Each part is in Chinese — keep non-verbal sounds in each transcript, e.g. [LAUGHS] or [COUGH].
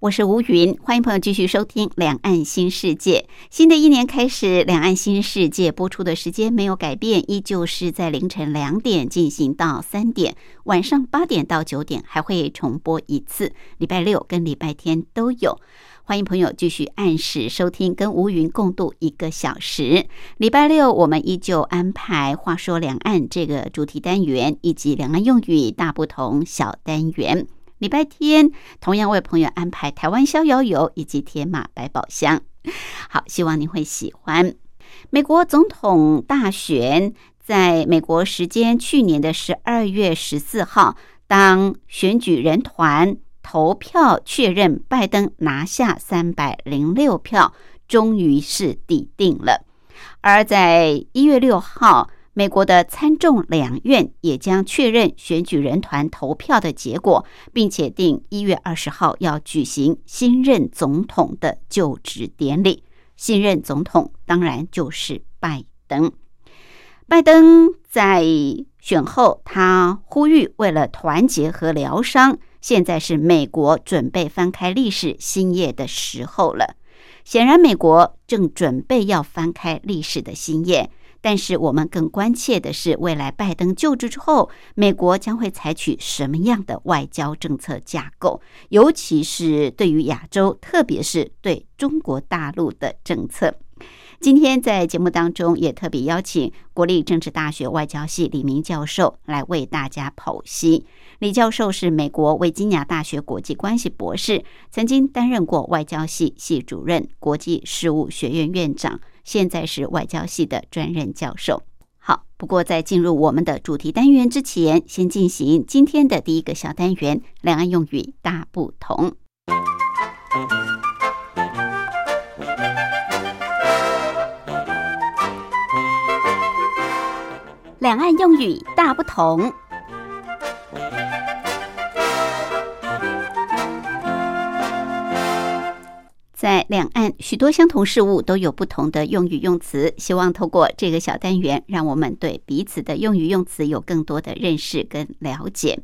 我是吴云，欢迎朋友继续收听《两岸新世界》。新的一年开始，《两岸新世界》播出的时间没有改变，依旧是在凌晨两点进行到三点，晚上八点到九点还会重播一次，礼拜六跟礼拜天都有。欢迎朋友继续按时收听，跟吴云共度一个小时。礼拜六我们依旧安排“话说两岸”这个主题单元，以及“两岸用语大不同”小单元。礼拜天同样为朋友安排台湾逍遥游以及铁马百宝箱，好，希望您会喜欢。美国总统大选在美国时间去年的十二月十四号，当选举人团投票确认拜登拿下三百零六票，终于是抵定了。而在一月六号。美国的参众两院也将确认选举人团投票的结果，并且定一月二十号要举行新任总统的就职典礼。新任总统当然就是拜登。拜登在选后，他呼吁为了团结和疗伤，现在是美国准备翻开历史新页的时候了。显然，美国正准备要翻开历史的新页。但是我们更关切的是，未来拜登就职之后，美国将会采取什么样的外交政策架构，尤其是对于亚洲，特别是对中国大陆的政策。今天在节目当中也特别邀请国立政治大学外交系李明教授来为大家剖析。李教授是美国维吉尼亚大学国际关系博士，曾经担任过外交系系主任、国际事务学院院长。现在是外交系的专任教授。好，不过在进入我们的主题单元之前，先进行今天的第一个小单元——两岸用语大不同。两岸用语大不同。在两岸，许多相同事物都有不同的用语用词。希望透过这个小单元，让我们对彼此的用语用词有更多的认识跟了解。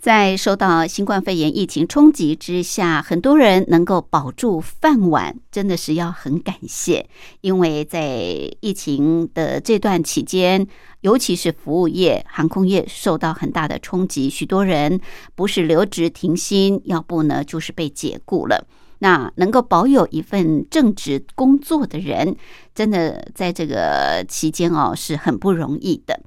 在受到新冠肺炎疫情冲击之下，很多人能够保住饭碗，真的是要很感谢。因为在疫情的这段期间，尤其是服务业、航空业受到很大的冲击，许多人不是留职停薪，要不呢就是被解雇了。那能够保有一份正职工作的人，真的在这个期间哦是很不容易的。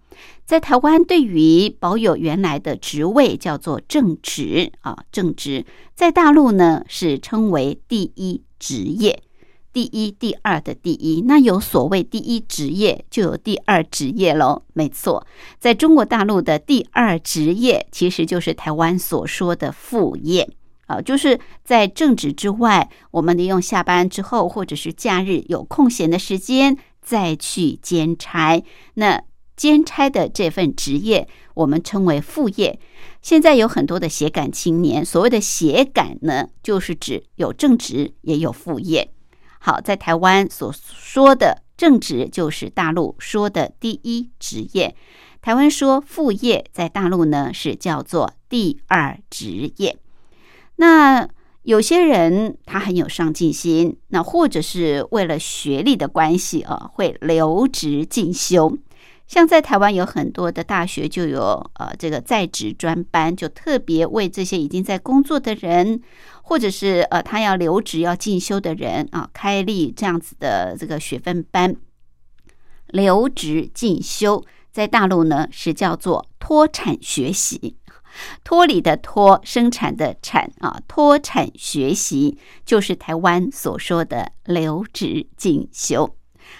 在台湾，对于保有原来的职位叫做正职啊，正职在大陆呢是称为第一职业，第一、第二的第一。那有所谓第一职业，就有第二职业喽。没错，在中国大陆的第二职业，其实就是台湾所说的副业。啊，就是在正职之外，我们利用下班之后或者是假日有空闲的时间再去兼差。那兼差的这份职业，我们称为副业。现在有很多的斜岗青年，所谓的斜岗呢，就是指有正职也有副业。好，在台湾所说的正职，就是大陆说的第一职业；台湾说副业，在大陆呢是叫做第二职业。那有些人他很有上进心，那或者是为了学历的关系啊，会留职进修。像在台湾有很多的大学就有呃这个在职专班，就特别为这些已经在工作的人，或者是呃他要留职要进修的人啊，开立这样子的这个学分班。留职进修在大陆呢是叫做脱产学习。脱离的脱，生产的产啊，脱产学习就是台湾所说的留职进修。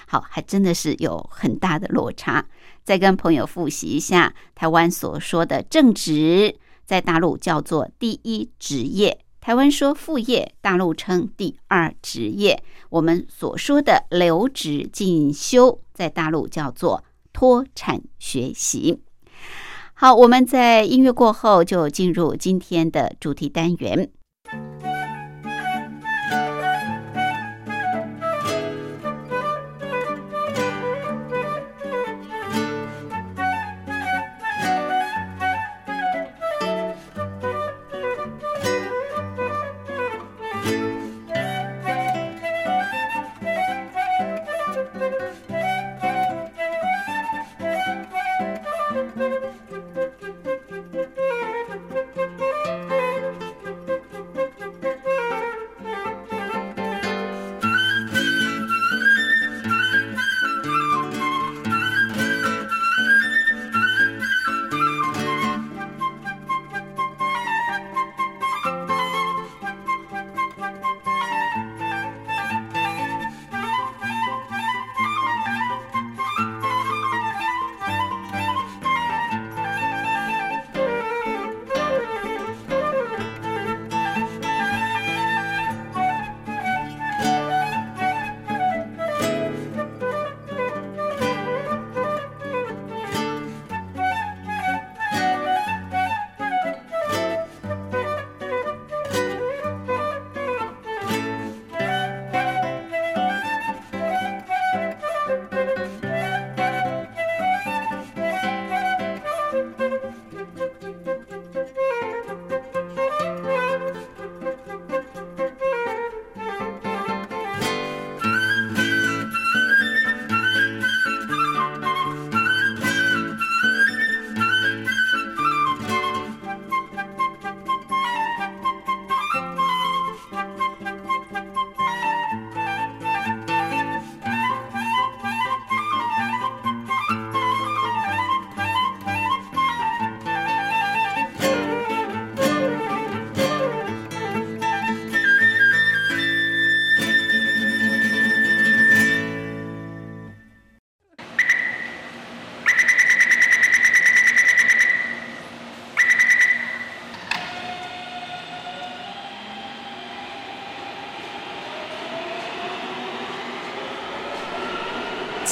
好，还真的是有很大的落差。再跟朋友复习一下，台湾所说的正职，在大陆叫做第一职业，台湾说副业，大陆称第二职业。我们所说的留职进修，在大陆叫做脱产学习。好，我们在音乐过后就进入今天的主题单元。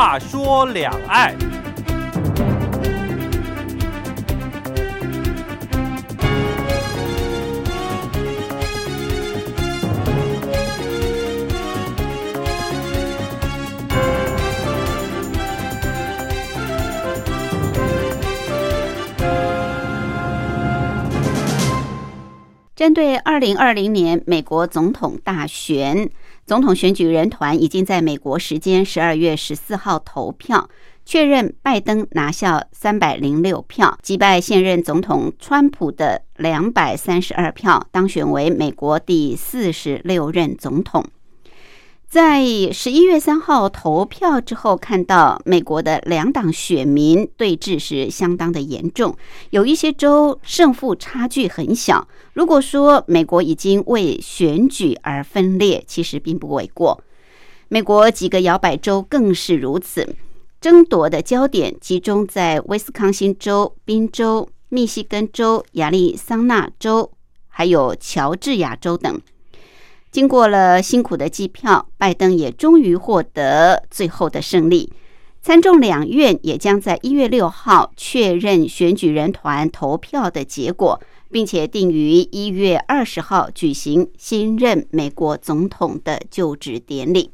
话说两岸。针对二零二零年美国总统大选，总统选举人团已经在美国时间十二月十四号投票，确认拜登拿下三百零六票，击败现任总统川普的两百三十二票，当选为美国第四十六任总统。在十一月三号投票之后，看到美国的两党选民对峙是相当的严重，有一些州胜负差距很小。如果说美国已经为选举而分裂，其实并不为过。美国几个摇摆州更是如此，争夺的焦点集中在威斯康星州、宾州、密西根州、亚利桑那州，还有乔治亚州等。经过了辛苦的计票，拜登也终于获得最后的胜利。参众两院也将在一月六号确认选举人团投票的结果，并且定于一月二十号举行新任美国总统的就职典礼。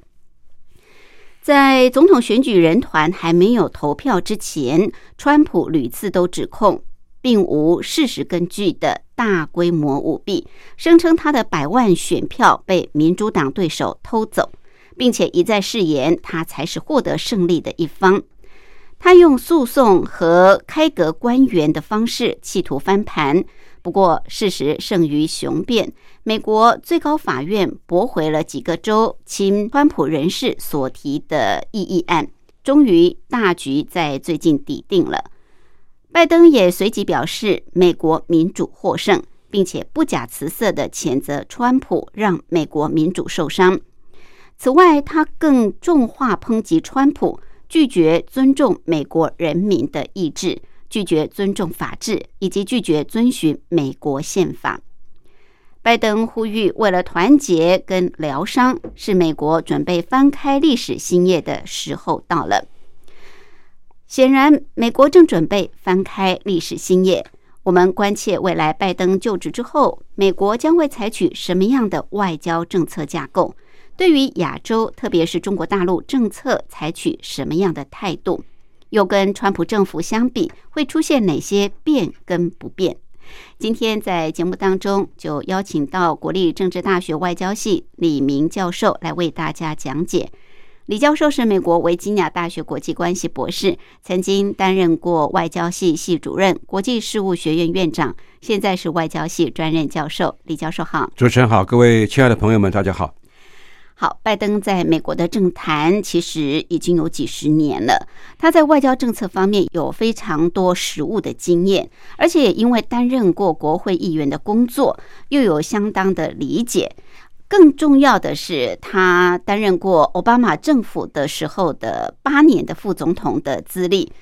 在总统选举人团还没有投票之前，川普屡次都指控。并无事实根据的大规模舞弊，声称他的百万选票被民主党对手偷走，并且一再誓言他才是获得胜利的一方。他用诉讼和开革官员的方式企图翻盘，不过事实胜于雄辩。美国最高法院驳回了几个州亲川普人士所提的异议案，终于大局在最近底定了。拜登也随即表示，美国民主获胜，并且不假辞色的谴责川普让美国民主受伤。此外，他更重话抨击川普。拒绝尊重美国人民的意志，拒绝尊重法治，以及拒绝遵循美国宪法。拜登呼吁，为了团结跟疗伤，是美国准备翻开历史新页的时候到了。显然，美国正准备翻开历史新页。我们关切未来拜登就职之后，美国将会采取什么样的外交政策架构。对于亚洲，特别是中国大陆政策，采取什么样的态度？又跟川普政府相比，会出现哪些变跟不变？今天在节目当中，就邀请到国立政治大学外交系李明教授来为大家讲解。李教授是美国维吉尼亚大学国际关系博士，曾经担任过外交系系主任、国际事务学院院长，现在是外交系专任教授。李教授好，主持人好，各位亲爱的朋友们，大家好。好，拜登在美国的政坛其实已经有几十年了。他在外交政策方面有非常多实务的经验，而且也因为担任过国会议员的工作，又有相当的理解。更重要的是，他担任过奥巴马政府的时候的八年的副总统的资历。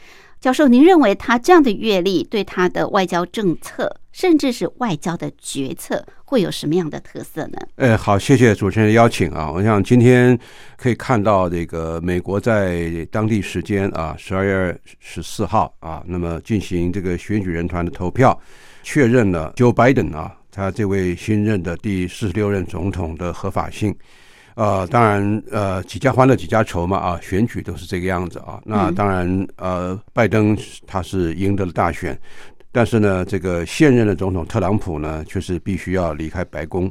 教授，您认为他这样的阅历对他的外交政策，甚至是外交的决策，会有什么样的特色呢？呃，好，谢谢主持人的邀请啊。我想今天可以看到这个美国在当地时间啊十二月十四号啊，那么进行这个选举人团的投票，确认了 Joe Biden 啊，他这位新任的第四十六任总统的合法性。呃，当然，呃，几家欢乐几家愁嘛，啊，选举都是这个样子啊。那当然，呃，拜登他是赢得了大选，但是呢，这个现任的总统特朗普呢，却是必须要离开白宫，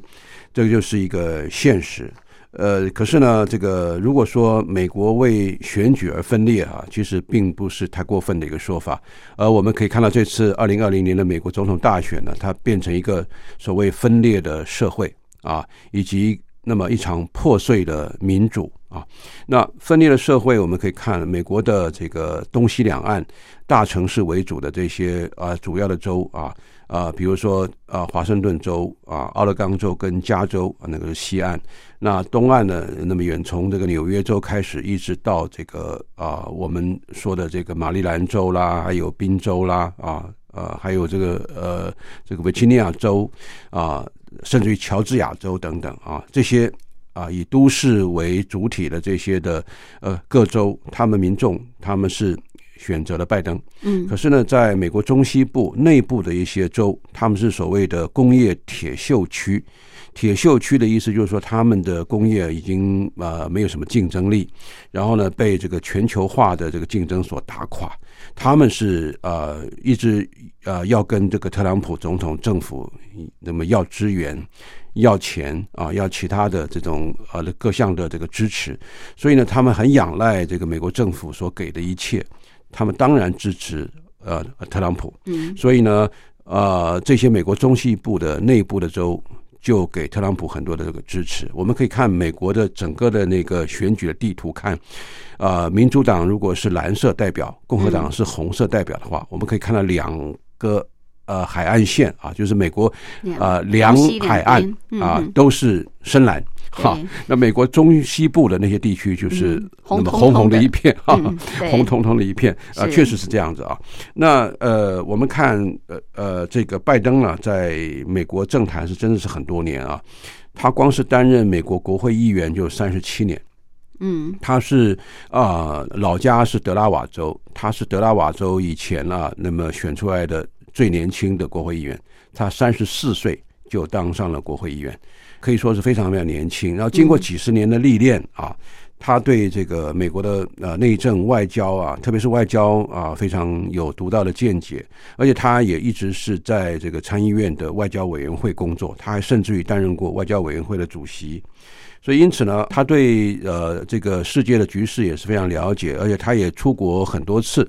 这个就是一个现实。呃，可是呢，这个如果说美国为选举而分裂啊，其实并不是太过分的一个说法。而我们可以看到，这次二零二零年的美国总统大选呢，它变成一个所谓分裂的社会啊，以及。那么一场破碎的民主啊，那分裂的社会，我们可以看美国的这个东西两岸大城市为主的这些啊主要的州啊啊，比如说啊华盛顿州啊奥勒冈州跟加州啊那个是西岸，那东岸呢那么远，从这个纽约州开始一直到这个啊我们说的这个马里兰州啦，还有宾州啦啊呃还有这个呃这个维吉尼亚州啊。甚至于乔治亚州等等啊，这些啊以都市为主体的这些的呃各州，他们民众他们是选择了拜登。嗯，可是呢，在美国中西部内部的一些州，他们是所谓的工业铁锈区。铁锈区的意思就是说，他们的工业已经呃没有什么竞争力，然后呢被这个全球化的这个竞争所打垮。他们是呃一直呃要跟这个特朗普总统政府那么要支援、要钱啊，要其他的这种呃各项的这个支持，所以呢，他们很仰赖这个美国政府所给的一切。他们当然支持呃特朗普，嗯，所以呢，呃这些美国中西部的内部的州。就给特朗普很多的这个支持。我们可以看美国的整个的那个选举的地图，看，呃，民主党如果是蓝色代表，共和党是红色代表的话，我们可以看到两个。呃，海岸线啊，就是美国呃两海岸啊，都是深蓝。好，那美国中西部的那些地区就是那么红红的一片哈，红彤彤的一片啊，确实是这样子啊。那呃，我们看呃呃，这个拜登啊，在美国政坛是真的是很多年啊。他光是担任美国国会议员就三十七年。嗯，他是啊，老家是德拉瓦州，他是德拉瓦州以前啊，那么选出来的。最年轻的国会议员，他三十四岁就当上了国会议员，可以说是非常非常年轻。然后经过几十年的历练啊。他对这个美国的呃内政外交啊，特别是外交啊，非常有独到的见解，而且他也一直是在这个参议院的外交委员会工作，他还甚至于担任过外交委员会的主席。所以，因此呢，他对呃这个世界的局势也是非常了解，而且他也出国很多次。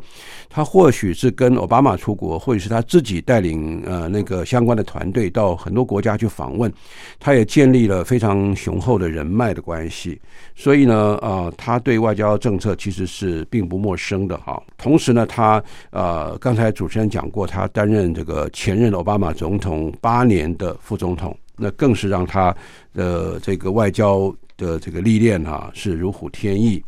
他或许是跟奥巴马出国，或者是他自己带领呃那个相关的团队到很多国家去访问。他也建立了非常雄厚的人脉的关系。所以呢，啊，他对外交政策其实是并不陌生的哈。同时呢，他呃刚才主持人讲过，他担任这个前任奥巴马总统八年的副总统。那更是让他的这个外交的这个历练啊是如虎添翼。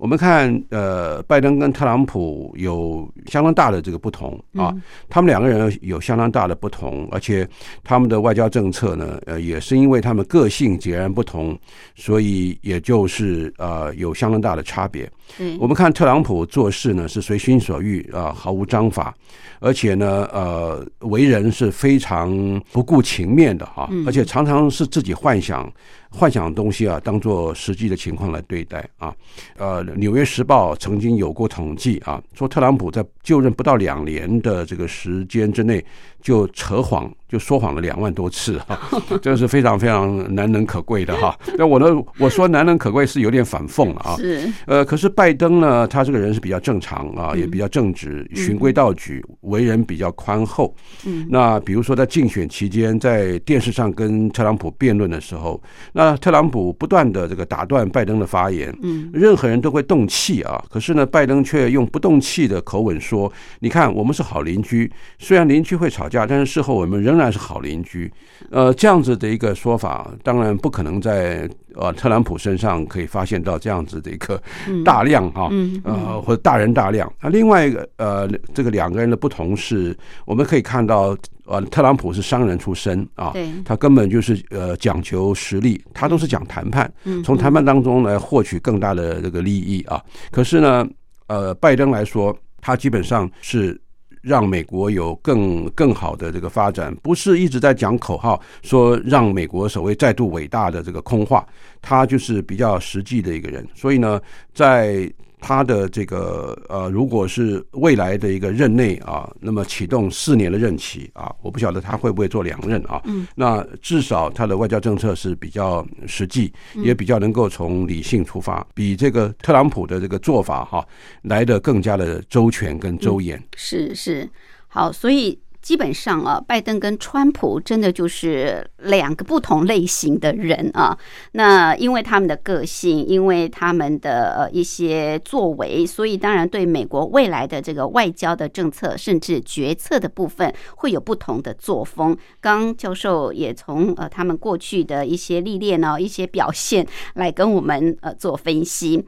我们看，呃，拜登跟特朗普有相当大的这个不同啊，他们两个人有相当大的不同，而且他们的外交政策呢，呃，也是因为他们个性截然不同，所以也就是呃有相当大的差别。嗯我们看特朗普做事呢是随心所欲啊，毫无章法，而且呢，呃，为人是非常不顾情面的哈，而且常常是自己幻想。幻想的东西啊，当做实际的情况来对待啊。呃，《纽约时报》曾经有过统计啊，说特朗普在就任不到两年的这个时间之内，就扯谎。就说谎了两万多次哈，[LAUGHS] 这是非常非常难能可贵的哈。那我呢，我说难能可贵是有点反讽了啊。是。呃，可是拜登呢，他这个人是比较正常啊，也比较正直，循规蹈矩，为人比较宽厚。嗯。那比如说在竞选期间，在电视上跟特朗普辩论的时候，那特朗普不断的这个打断拜登的发言。嗯。任何人都会动气啊，可是呢，拜登却用不动气的口吻说：“你看，我们是好邻居，虽然邻居会吵架，但是事后我们仍。”然是好邻居，呃，这样子的一个说法，当然不可能在呃特朗普身上可以发现到这样子的一个大量哈，呃或者大人大量。那另外一个呃，这个两个人的不同是，我们可以看到，呃，特朗普是商人出身啊，他根本就是呃讲求实力，他都是讲谈判，从谈判当中来获取更大的这个利益啊。可是呢，呃，拜登来说，他基本上是。让美国有更更好的这个发展，不是一直在讲口号，说让美国所谓再度伟大的这个空话，他就是比较实际的一个人。所以呢，在他的这个呃，如果是未来的一个任内啊，那么启动四年的任期啊，我不晓得他会不会做两任啊。嗯，那至少他的外交政策是比较实际，也比较能够从理性出发，比这个特朗普的这个做法哈来的更加的周全跟周延。是是，好，所以。基本上啊，拜登跟川普真的就是两个不同类型的人啊。那因为他们的个性，因为他们的呃一些作为，所以当然对美国未来的这个外交的政策，甚至决策的部分，会有不同的作风。刚教授也从呃他们过去的一些历练呢，一些表现来跟我们呃做分析。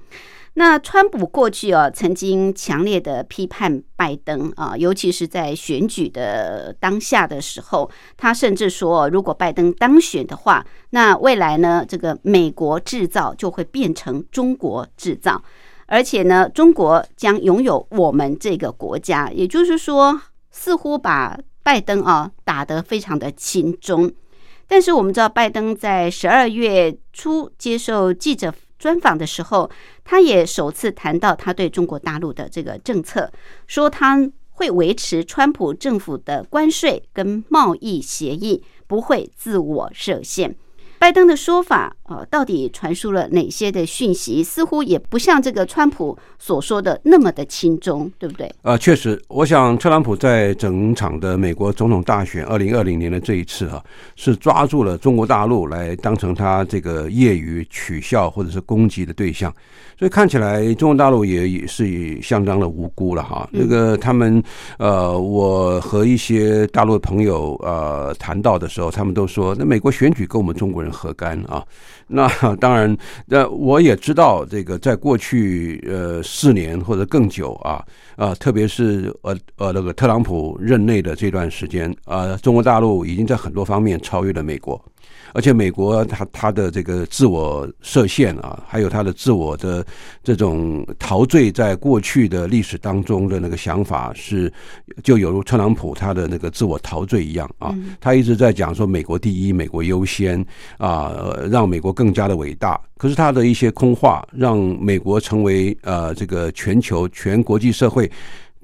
那川普过去啊，曾经强烈的批判拜登啊，尤其是在选举的当下的时候，他甚至说，如果拜登当选的话，那未来呢，这个美国制造就会变成中国制造，而且呢，中国将拥有我们这个国家。也就是说，似乎把拜登啊打得非常的轻中。但是我们知道，拜登在十二月初接受记者。专访的时候，他也首次谈到他对中国大陆的这个政策，说他会维持川普政府的关税跟贸易协议，不会自我设限。拜登的说法，呃，到底传输了哪些的讯息？似乎也不像这个川普所说的那么的轻松，对不对？呃，确实，我想特朗普在整场的美国总统大选二零二零年的这一次啊，是抓住了中国大陆来当成他这个业余取笑或者是攻击的对象。所以看起来，中国大陆也也是相当的无辜了哈。那个他们，呃，我和一些大陆的朋友呃谈到的时候，他们都说，那美国选举跟我们中国人何干啊？[LAUGHS] 那当然，那我也知道，这个在过去呃四年或者更久啊啊，特别是呃呃那个特朗普任内的这段时间啊，中国大陆已经在很多方面超越了美国。而且美国它它的这个自我设限啊，还有它的自我的这种陶醉在过去的历史当中的那个想法，是就有如特朗普他的那个自我陶醉一样啊，他一直在讲说美国第一，美国优先啊，让美国更加的伟大。可是他的一些空话，让美国成为呃这个全球全国际社会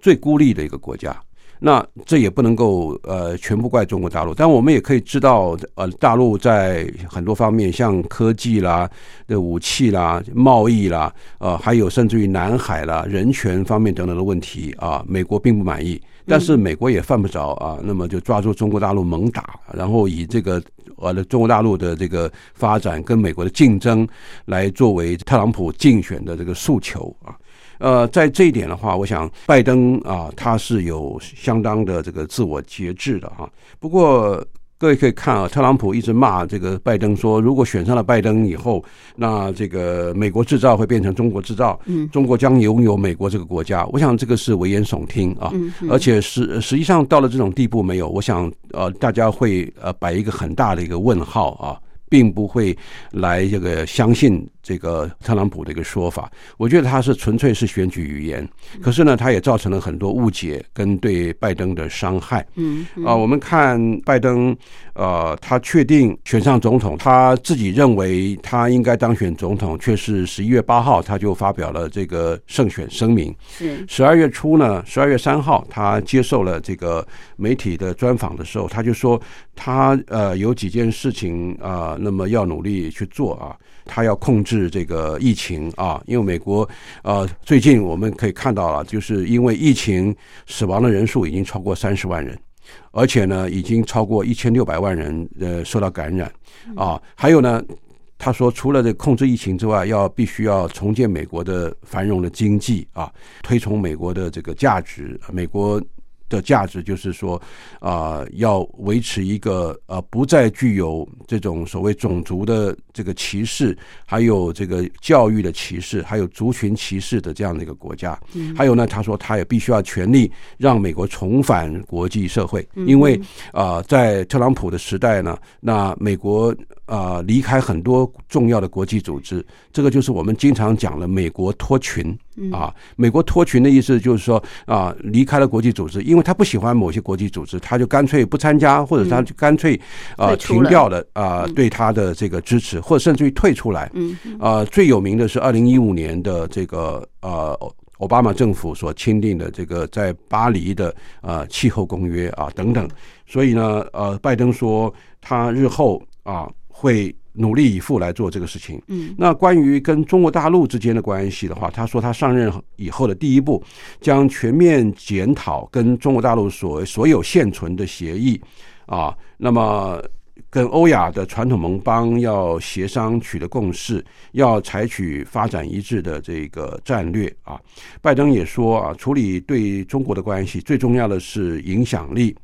最孤立的一个国家。那这也不能够呃全部怪中国大陆，但我们也可以知道，呃，大陆在很多方面，像科技啦、的武器啦、贸易啦，呃，还有甚至于南海啦、人权方面等等的问题啊，美国并不满意。但是美国也犯不着啊，那么就抓住中国大陆猛打，然后以这个呃中国大陆的这个发展跟美国的竞争来作为特朗普竞选的这个诉求啊。呃，在这一点的话，我想拜登啊，他是有相当的这个自我节制的哈。不过各位可以看啊，特朗普一直骂这个拜登说，如果选上了拜登以后，那这个美国制造会变成中国制造，嗯，中国将拥有美国这个国家。我想这个是危言耸听啊，而且实实际上到了这种地步没有？我想呃，大家会呃摆一个很大的一个问号啊，并不会来这个相信。这个特朗普的一个说法，我觉得他是纯粹是选举语言，可是呢，他也造成了很多误解跟对拜登的伤害。嗯啊，我们看拜登，呃，他确定选上总统，他自己认为他应该当选总统，却是十一月八号他就发表了这个胜选声明。是十二月初呢，十二月三号他接受了这个媒体的专访的时候，他就说他呃有几件事情啊，那么要努力去做啊。他要控制这个疫情啊，因为美国呃最近我们可以看到了，就是因为疫情死亡的人数已经超过三十万人，而且呢已经超过一千六百万人呃受到感染啊。还有呢，他说除了这控制疫情之外，要必须要重建美国的繁荣的经济啊，推崇美国的这个价值，美国。的价值就是说，啊，要维持一个呃不再具有这种所谓种族的这个歧视，还有这个教育的歧视，还有族群歧视的这样的一个国家。还有呢，他说他也必须要全力让美国重返国际社会，因为啊，在特朗普的时代呢，那美国啊离开很多重要的国际组织，这个就是我们经常讲的美国脱群。啊，美国脱群的意思就是说啊，离开了国际组织，因为他不喜欢某些国际组织，他就干脆不参加，或者他就干脆啊停掉了啊对他的这个支持，或者甚至于退出来。嗯，啊，最有名的是二零一五年的这个呃奥巴马政府所签订的这个在巴黎的啊气候公约啊等等。所以呢，呃，拜登说他日后啊会。努力以赴来做这个事情。嗯，那关于跟中国大陆之间的关系的话，他说他上任以后的第一步，将全面检讨跟中国大陆所所有现存的协议啊，那么跟欧亚的传统盟邦要协商取得共识，要采取发展一致的这个战略啊。拜登也说啊，处理对中国的关系最重要的是影响力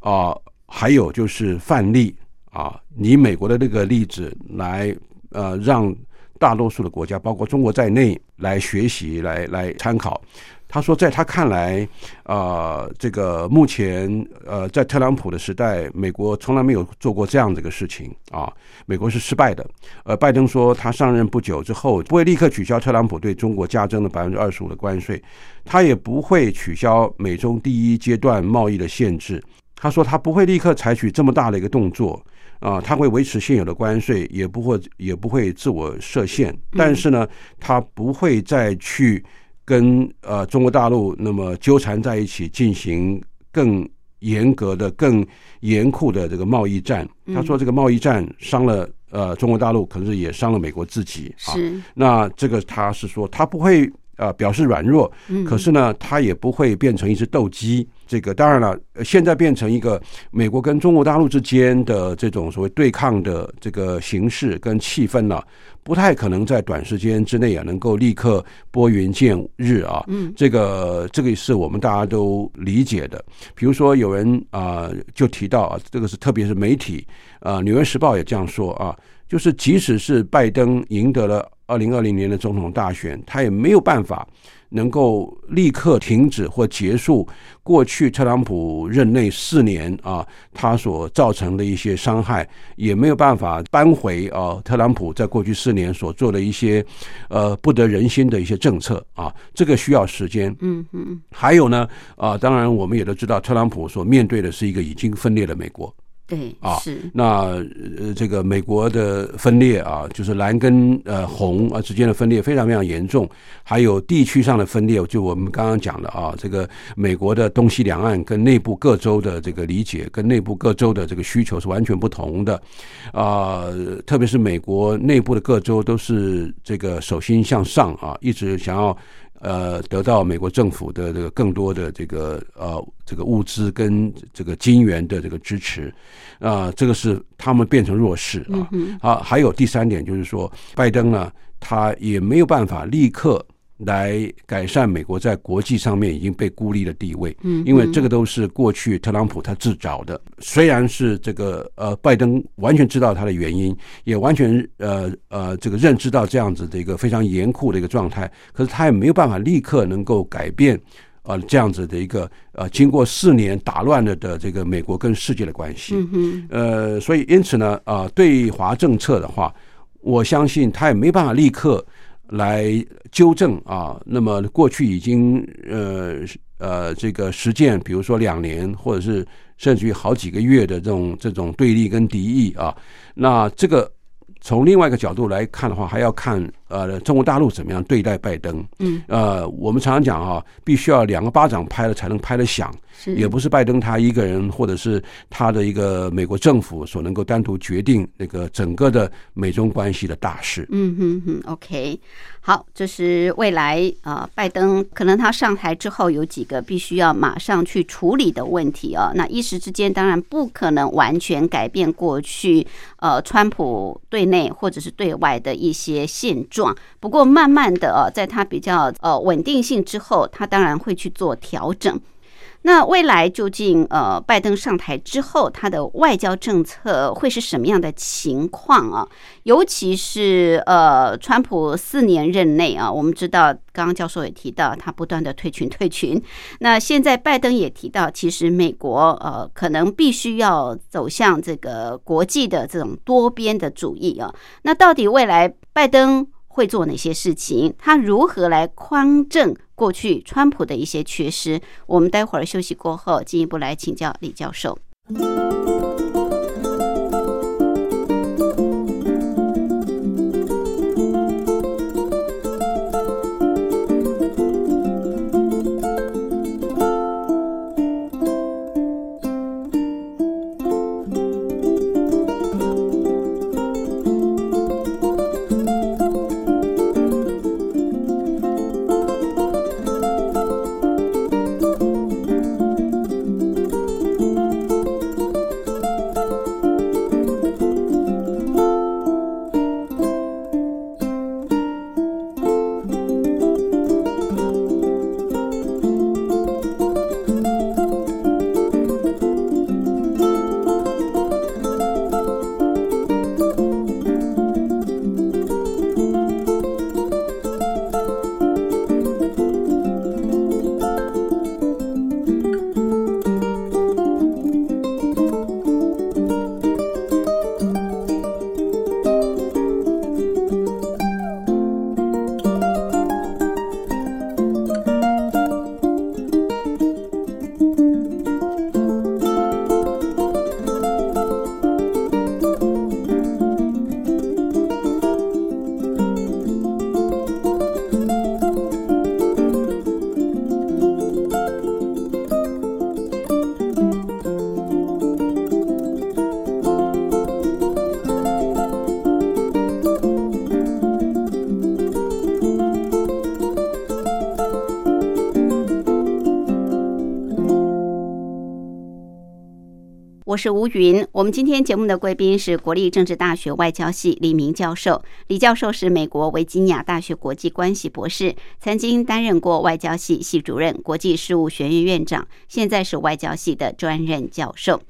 啊，还有就是范例。啊，以美国的那个例子来，呃，让大多数的国家，包括中国在内，来学习，来来参考。他说，在他看来，啊，这个目前，呃，在特朗普的时代，美国从来没有做过这样的一个事情啊，美国是失败的。呃，拜登说，他上任不久之后，不会立刻取消特朗普对中国加征的百分之二十五的关税，他也不会取消美中第一阶段贸易的限制。他说，他不会立刻采取这么大的一个动作。啊，他会维持现有的关税，也不会也不会自我设限，但是呢，他不会再去跟呃中国大陆那么纠缠在一起，进行更严格的、更严酷的这个贸易战。他说，这个贸易战伤了呃中国大陆，可是也伤了美国自己。是，那这个他是说，他不会。呃，表示软弱，可是呢，他也不会变成一只斗鸡。这个当然了，现在变成一个美国跟中国大陆之间的这种所谓对抗的这个形式跟气氛了，不太可能在短时间之内啊能够立刻拨云见日啊。嗯，这个这个是我们大家都理解的。比如说，有人啊就提到啊，这个是特别是媒体啊，《纽约时报》也这样说啊，就是即使是拜登赢得了。二零二零年的总统大选，他也没有办法能够立刻停止或结束过去特朗普任内四年啊，他所造成的一些伤害，也没有办法扳回啊，特朗普在过去四年所做的一些呃不得人心的一些政策啊，这个需要时间。嗯嗯，还有呢啊，当然我们也都知道，特朗普所面对的是一个已经分裂的美国。对啊是，那呃，这个美国的分裂啊，就是蓝跟呃红啊之间的分裂非常非常严重，还有地区上的分裂，就我们刚刚讲的啊，这个美国的东西两岸跟内部各州的这个理解，跟内部各州的这个需求是完全不同的。啊、特别是美国内部的各州都是这个手心向上啊，一直想要。呃，得到美国政府的这个更多的这个呃这个物资跟这个金元的这个支持，啊、这个是他们变成弱势啊。啊，还有第三点就是说，拜登呢，他也没有办法立刻来改善美国在国际上面已经被孤立的地位，嗯因为这个都是过去特朗普他自找的。虽然是这个呃，拜登完全知道他的原因，也完全呃呃这个认知到这样子的一个非常严酷的一个状态，可是他也没有办法立刻能够改变。呃，这样子的一个呃，经过四年打乱了的这个美国跟世界的关系，嗯哼，呃，所以因此呢，啊、对华政策的话，我相信他也没办法立刻来纠正啊。那么过去已经呃呃这个实践，比如说两年或者是甚至于好几个月的这种这种对立跟敌意啊，那这个。从另外一个角度来看的话，还要看呃中国大陆怎么样对待拜登。嗯，呃，我们常常讲啊，必须要两个巴掌拍了才能拍得响。是也不是拜登他一个人，或者是他的一个美国政府所能够单独决定那个整个的美中关系的大事。嗯哼哼，OK，好，这是未来呃，拜登可能他上台之后有几个必须要马上去处理的问题哦。那一时之间当然不可能完全改变过去呃，川普对内或者是对外的一些现状。不过慢慢的呃，在他比较呃稳定性之后，他当然会去做调整。那未来究竟呃，拜登上台之后，他的外交政策会是什么样的情况啊？尤其是呃，川普四年任内啊，我们知道，刚刚教授也提到，他不断的退群退群。那现在拜登也提到，其实美国呃，可能必须要走向这个国际的这种多边的主义啊。那到底未来拜登会做哪些事情？他如何来匡正过去川普的一些缺失？我们待会儿休息过后，进一步来请教李教授。是吴云。我们今天节目的贵宾是国立政治大学外交系李明教授。李教授是美国维吉尼亚大学国际关系博士，曾经担任过外交系系主任、国际事务学院院长，现在是外交系的专任教授。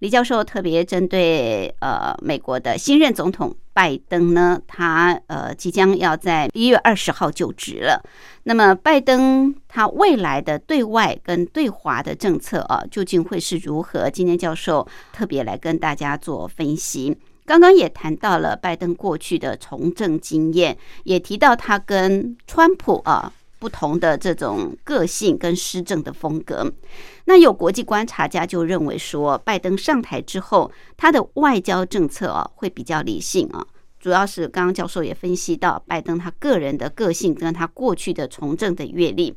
李教授特别针对呃美国的新任总统拜登呢，他呃即将要在一月二十号就职了。那么拜登他未来的对外跟对华的政策啊，究竟会是如何？今天教授特别来跟大家做分析。刚刚也谈到了拜登过去的从政经验，也提到他跟川普啊。不同的这种个性跟施政的风格，那有国际观察家就认为说，拜登上台之后，他的外交政策啊会比较理性啊，主要是刚刚教授也分析到，拜登他个人的个性跟他过去的从政的阅历。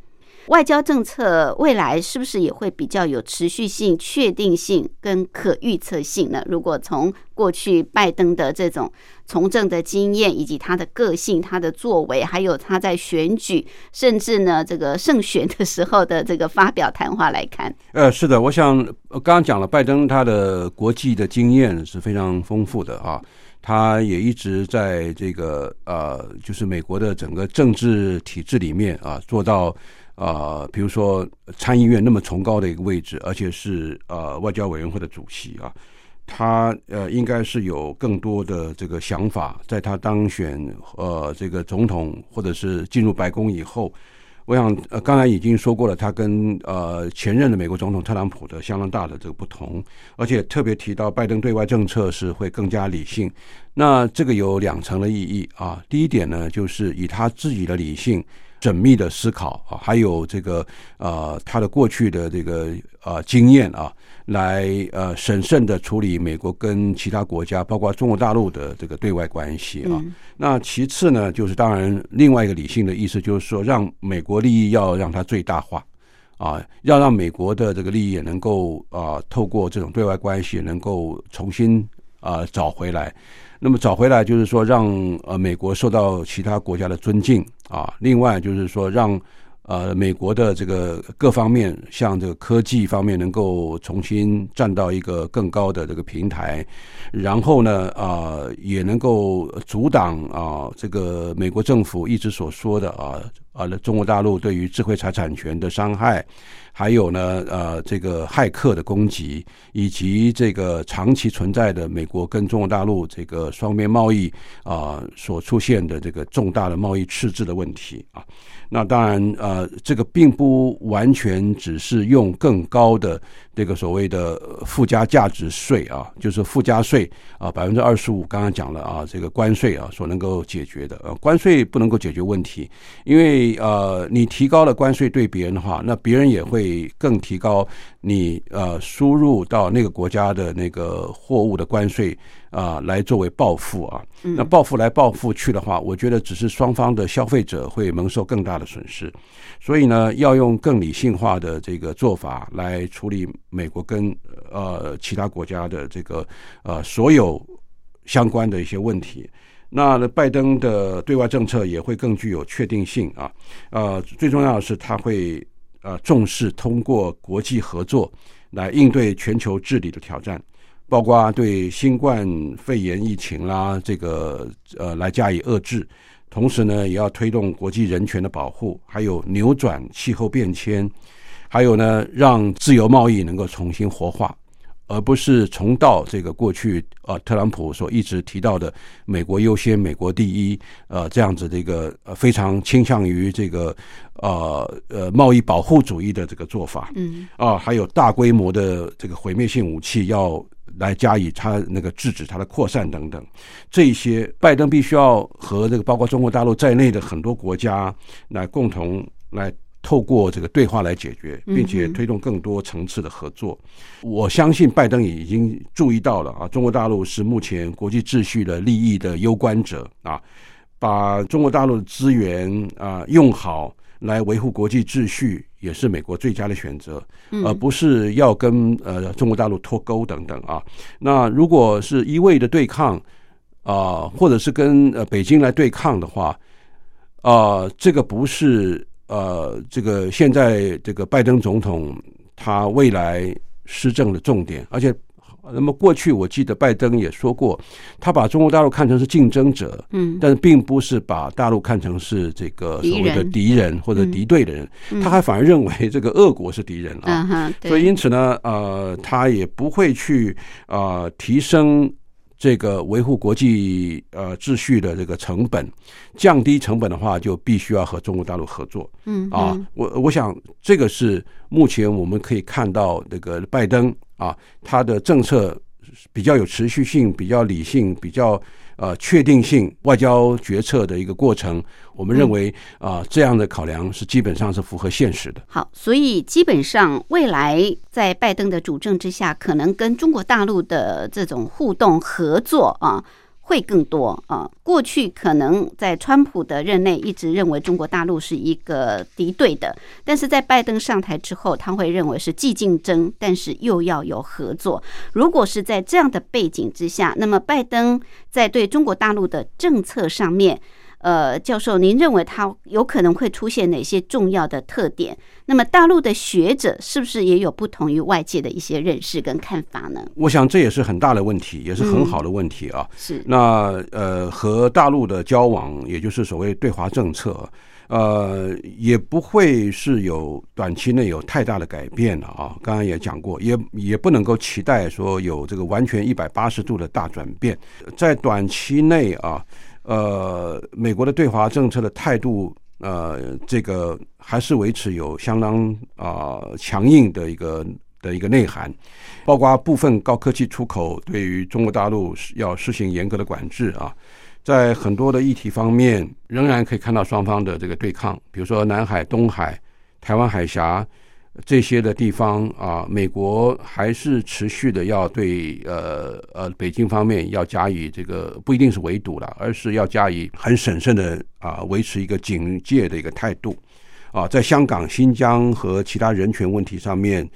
外交政策未来是不是也会比较有持续性、确定性跟可预测性呢？如果从过去拜登的这种从政的经验，以及他的个性、他的作为，还有他在选举，甚至呢这个胜选的时候的这个发表谈话来看，呃，是的，我想刚刚讲了，拜登他的国际的经验是非常丰富的啊，他也一直在这个呃，就是美国的整个政治体制里面啊，做到。啊，比如说参议院那么崇高的一个位置，而且是呃外交委员会的主席啊，他呃应该是有更多的这个想法，在他当选呃这个总统或者是进入白宫以后，我想呃刚才已经说过了，他跟呃前任的美国总统特朗普的相当大的这个不同，而且特别提到拜登对外政策是会更加理性，那这个有两层的意义啊，第一点呢，就是以他自己的理性。缜密的思考啊，还有这个呃，他的过去的这个呃经验啊，来呃审慎的处理美国跟其他国家，包括中国大陆的这个对外关系啊。那其次呢，就是当然另外一个理性的意思，就是说让美国利益要让它最大化啊，要让美国的这个利益也能够啊，透过这种对外关系能够重新啊找回来。那么找回来就是说，让呃美国受到其他国家的尊敬啊。另外就是说，让呃美国的这个各方面，像这个科技方面，能够重新站到一个更高的这个平台。然后呢，啊，也能够阻挡啊这个美国政府一直所说的啊啊中国大陆对于智慧财产权的伤害。还有呢，呃，这个骇客的攻击，以及这个长期存在的美国跟中国大陆这个双边贸易啊所出现的这个重大的贸易赤字的问题啊。那当然，呃，这个并不完全只是用更高的这个所谓的附加价值税啊，就是附加税啊，百分之二十五，刚刚讲了啊，这个关税啊所能够解决的。呃，关税不能够解决问题，因为呃，你提高了关税对别人的话，那别人也会更提高你呃输入到那个国家的那个货物的关税。啊，来作为报复啊，那报复来报复去的话，我觉得只是双方的消费者会蒙受更大的损失，所以呢，要用更理性化的这个做法来处理美国跟呃其他国家的这个呃所有相关的一些问题。那拜登的对外政策也会更具有确定性啊，呃，最重要的是他会呃重视通过国际合作来应对全球治理的挑战。包括对新冠肺炎疫情啦，这个呃来加以遏制，同时呢，也要推动国际人权的保护，还有扭转气候变迁，还有呢，让自由贸易能够重新活化，而不是重蹈这个过去啊特朗普所一直提到的“美国优先、美国第一”呃这样子的一个呃非常倾向于这个呃呃贸易保护主义的这个做法。嗯啊，还有大规模的这个毁灭性武器要。来加以它那个制止它的扩散等等，这一些拜登必须要和这个包括中国大陆在内的很多国家来共同来透过这个对话来解决，并且推动更多层次的合作。我相信拜登也已经注意到了啊，中国大陆是目前国际秩序的利益的攸关者啊，把中国大陆的资源啊用好。来维护国际秩序也是美国最佳的选择，而不是要跟呃中国大陆脱钩等等啊。那如果是一味的对抗啊，或者是跟呃北京来对抗的话，啊，这个不是呃这个现在这个拜登总统他未来施政的重点，而且那么过去我记得拜登也说过，他把中国大陆看成是竞争者，嗯。但是并不是把大陆看成是这个所谓的敌人。或者敌对的人，他还反而认为这个俄国是敌人啊。嗯，所以，因此呢，呃，他也不会去呃提升这个维护国际呃秩序的这个成本，降低成本的话，就必须要和中国大陆合作嗯啊嗯。我我想这个是目前我们可以看到这个拜登啊，他的政策比较有持续性、比较理性、比较呃确定性外交决策的一个过程。我们认为啊、这样的考量是基本上是符合现实的。好，所以基本上未来在拜登的主政之下，可能跟中国大陆的这种互动合作啊。会更多啊！过去可能在川普的任内一直认为中国大陆是一个敌对的，但是在拜登上台之后，他会认为是既竞争，但是又要有合作。如果是在这样的背景之下，那么拜登在对中国大陆的政策上面，呃，教授，您认为它有可能会出现哪些重要的特点？那么大陆的学者是不是也有不同于外界的一些认识跟看法呢？我想这也是很大的问题，也是很好的问题啊。是，那呃，和大陆的交往，也就是所谓对华政策，呃，也不会是有短期内有太大的改变了啊。刚刚也讲过，也也不能够期待说有这个完全一百八十度的大转变，在短期内啊，呃，美国的对华政策的态度。呃，这个还是维持有相当啊、强硬的一个的一个内涵，包括部分高科技出口对于中国大陆要实行严格的管制啊。在很多的议题方面，仍然可以看到双方的这个对抗，比如说南海、东海、台湾海峡这些的地方啊，美国还是持续的要对呃呃北京方面要加以这个不一定是围堵了，而是要加以很审慎的啊维持一个警戒的一个态度啊，在香港、新疆和其他人权问题上面。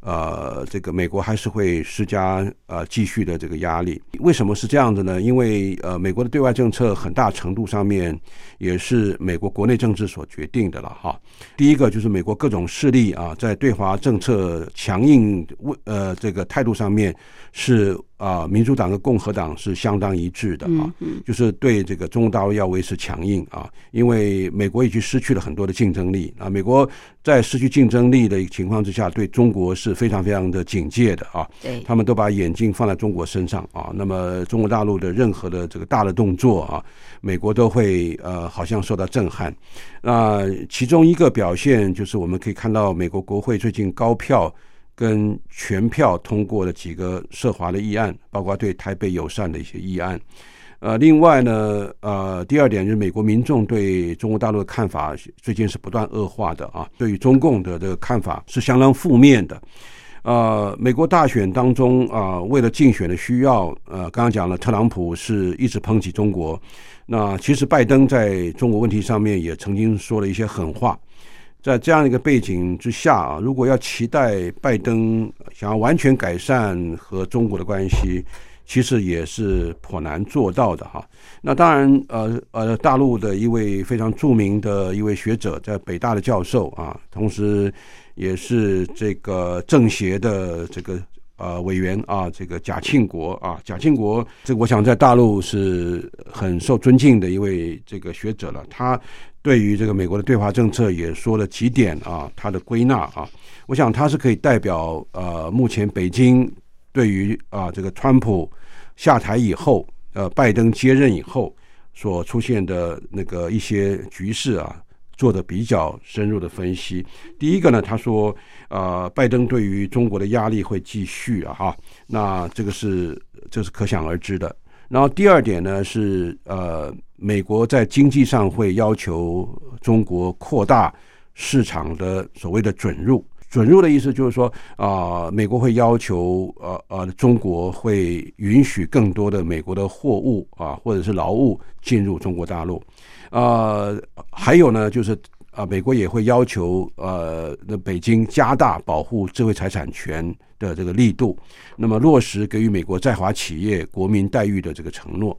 呃，这个美国还是会施加呃继续的这个压力。为什么是这样子呢？因为呃，美国的对外政策很大程度上面也是美国国内政治所决定的了哈。第一个就是美国各种势力啊，在对华政策强硬为呃这个态度上面是啊、民主党和共和党是相当一致的啊。嗯就是对这个中国大陆要维持强硬啊，因为美国已经失去了很多的竞争力啊。美国在失去竞争力的情况之下，对中国是非常非常的警戒的啊。对，他们都把眼睛放在中国身上啊。那么中国大陆的任何的这个大的动作啊，美国都会呃好像受到震撼。那其中一个表现就是我们可以看到，美国国会最近高票跟全票通过了几个涉华的议案，包括对台北友善的一些议案。呃，另外呢，呃，第二点就是美国民众对中国大陆的看法最近是不断恶化的啊，对于中共的这个看法是相当负面的。呃，美国大选当中啊、为了竞选的需要，呃，刚刚讲了，特朗普是一直抨击中国。那其实拜登在中国问题上面也曾经说了一些狠话。在这样一个背景之下啊，如果要期待拜登想要完全改善和中国的关系，其实也是颇难做到的哈。那当然，呃呃，大陆的一位非常著名的一位学者，在北大的教授啊，同时也是这个政协的这个呃委员啊，这个贾庆国啊，贾庆国，这个我想在大陆是很受尊敬的一位这个学者了。他对于这个美国的对华政策也说了几点啊，他的归纳啊，我想他是可以代表呃目前北京对于啊这个川普下台以后，呃拜登接任以后所出现的那个一些局势啊。做的比较深入的分析。第一个呢，他说，呃，拜登对于中国的压力会继续啊，哈，那这个是这是可想而知的。然后第二点呢是，呃，美国在经济上会要求中国扩大市场的所谓的准入。准入的意思就是说，啊、美国会要求，呃呃，中国会允许更多的美国的货物啊，或者是劳务进入中国大陆。呃，还有呢，就是啊、美国也会要求呃，那北京加大保护智慧财产权的这个力度，那么落实给予美国在华企业国民待遇的这个承诺。